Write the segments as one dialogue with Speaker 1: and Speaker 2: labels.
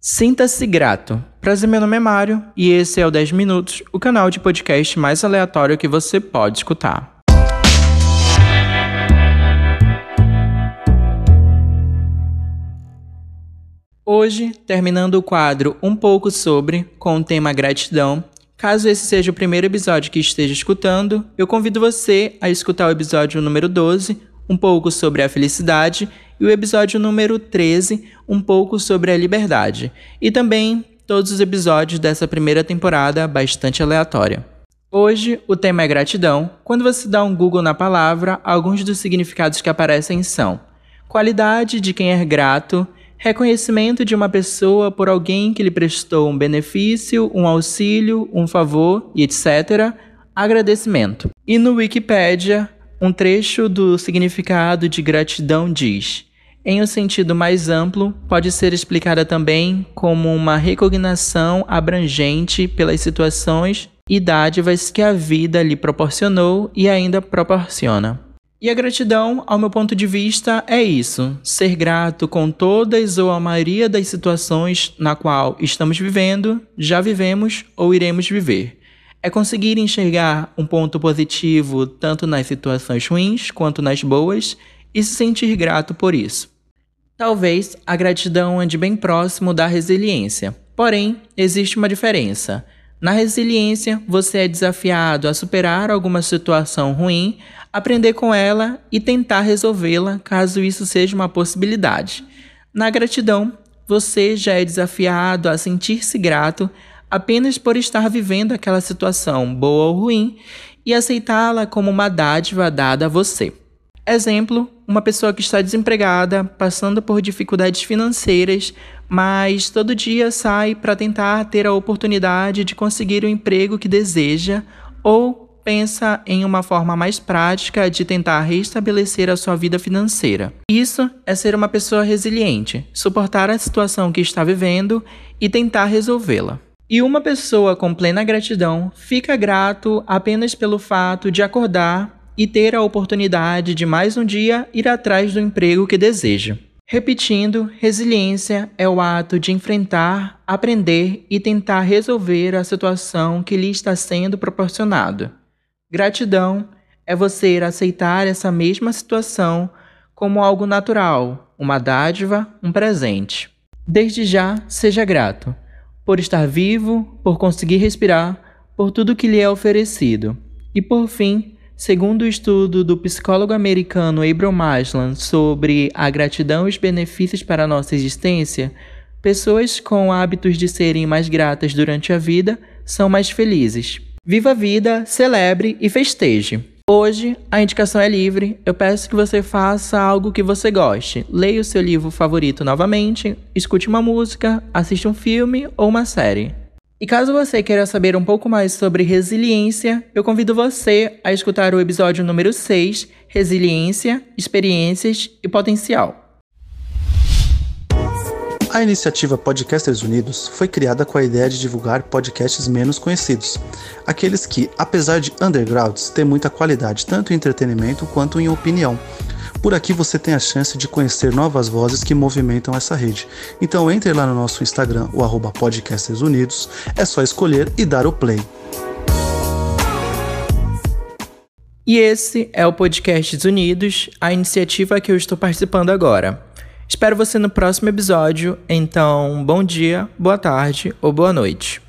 Speaker 1: Sinta-se grato. Prazer, meu nome é Mário e esse é o 10 Minutos, o canal de podcast mais aleatório que você pode escutar. Hoje, terminando o quadro um pouco sobre, com o tema gratidão, Caso esse seja o primeiro episódio que esteja escutando, eu convido você a escutar o episódio número 12, um pouco sobre a felicidade, e o episódio número 13, um pouco sobre a liberdade, e também todos os episódios dessa primeira temporada bastante aleatória. Hoje, o tema é gratidão. Quando você dá um Google na palavra, alguns dos significados que aparecem são qualidade de quem é grato, reconhecimento de uma pessoa por alguém que lhe prestou um benefício, um auxílio, um favor e etc. Agradecimento. E no Wikipedia, um trecho do significado de gratidão diz: em um sentido mais amplo, pode ser explicada também como uma recognição abrangente pelas situações e dádivas que a vida lhe proporcionou e ainda proporciona. E a gratidão, ao meu ponto de vista, é isso: ser grato com todas ou a maioria das situações na qual estamos vivendo, já vivemos ou iremos viver. É conseguir enxergar um ponto positivo tanto nas situações ruins quanto nas boas e se sentir grato por isso. Talvez a gratidão ande bem próximo da resiliência, porém, existe uma diferença. Na resiliência, você é desafiado a superar alguma situação ruim, aprender com ela e tentar resolvê-la caso isso seja uma possibilidade. Na gratidão, você já é desafiado a sentir-se grato apenas por estar vivendo aquela situação, boa ou ruim, e aceitá-la como uma dádiva dada a você. Exemplo: uma pessoa que está desempregada, passando por dificuldades financeiras, mas todo dia sai para tentar ter a oportunidade de conseguir o emprego que deseja ou pensa em uma forma mais prática de tentar restabelecer a sua vida financeira. Isso é ser uma pessoa resiliente, suportar a situação que está vivendo e tentar resolvê-la. E uma pessoa com plena gratidão fica grato apenas pelo fato de acordar e ter a oportunidade de mais um dia ir atrás do emprego que deseja. Repetindo, resiliência é o ato de enfrentar, aprender e tentar resolver a situação que lhe está sendo proporcionado. Gratidão é você aceitar essa mesma situação como algo natural, uma dádiva, um presente. Desde já, seja grato por estar vivo, por conseguir respirar, por tudo que lhe é oferecido. E por fim, Segundo o estudo do psicólogo americano Abraham Maslow sobre a gratidão e os benefícios para a nossa existência, pessoas com hábitos de serem mais gratas durante a vida são mais felizes. Viva a vida, celebre e festeje. Hoje, a indicação é livre. Eu peço que você faça algo que você goste. Leia o seu livro favorito novamente, escute uma música, assista um filme ou uma série. E caso você queira saber um pouco mais sobre resiliência, eu convido você a escutar o episódio número 6, Resiliência, Experiências e Potencial.
Speaker 2: A iniciativa Podcasters Unidos foi criada com a ideia de divulgar podcasts menos conhecidos, aqueles que, apesar de undergrounds, têm muita qualidade tanto em entretenimento quanto em opinião por aqui você tem a chance de conhecer novas vozes que movimentam essa rede. Então entre lá no nosso Instagram, o arroba Podcasters Unidos, é só escolher e dar o play.
Speaker 1: E esse é o Podcasts Unidos, a iniciativa que eu estou participando agora. Espero você no próximo episódio, então bom dia, boa tarde ou boa noite.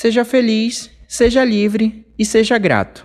Speaker 1: Seja feliz, seja livre e seja grato.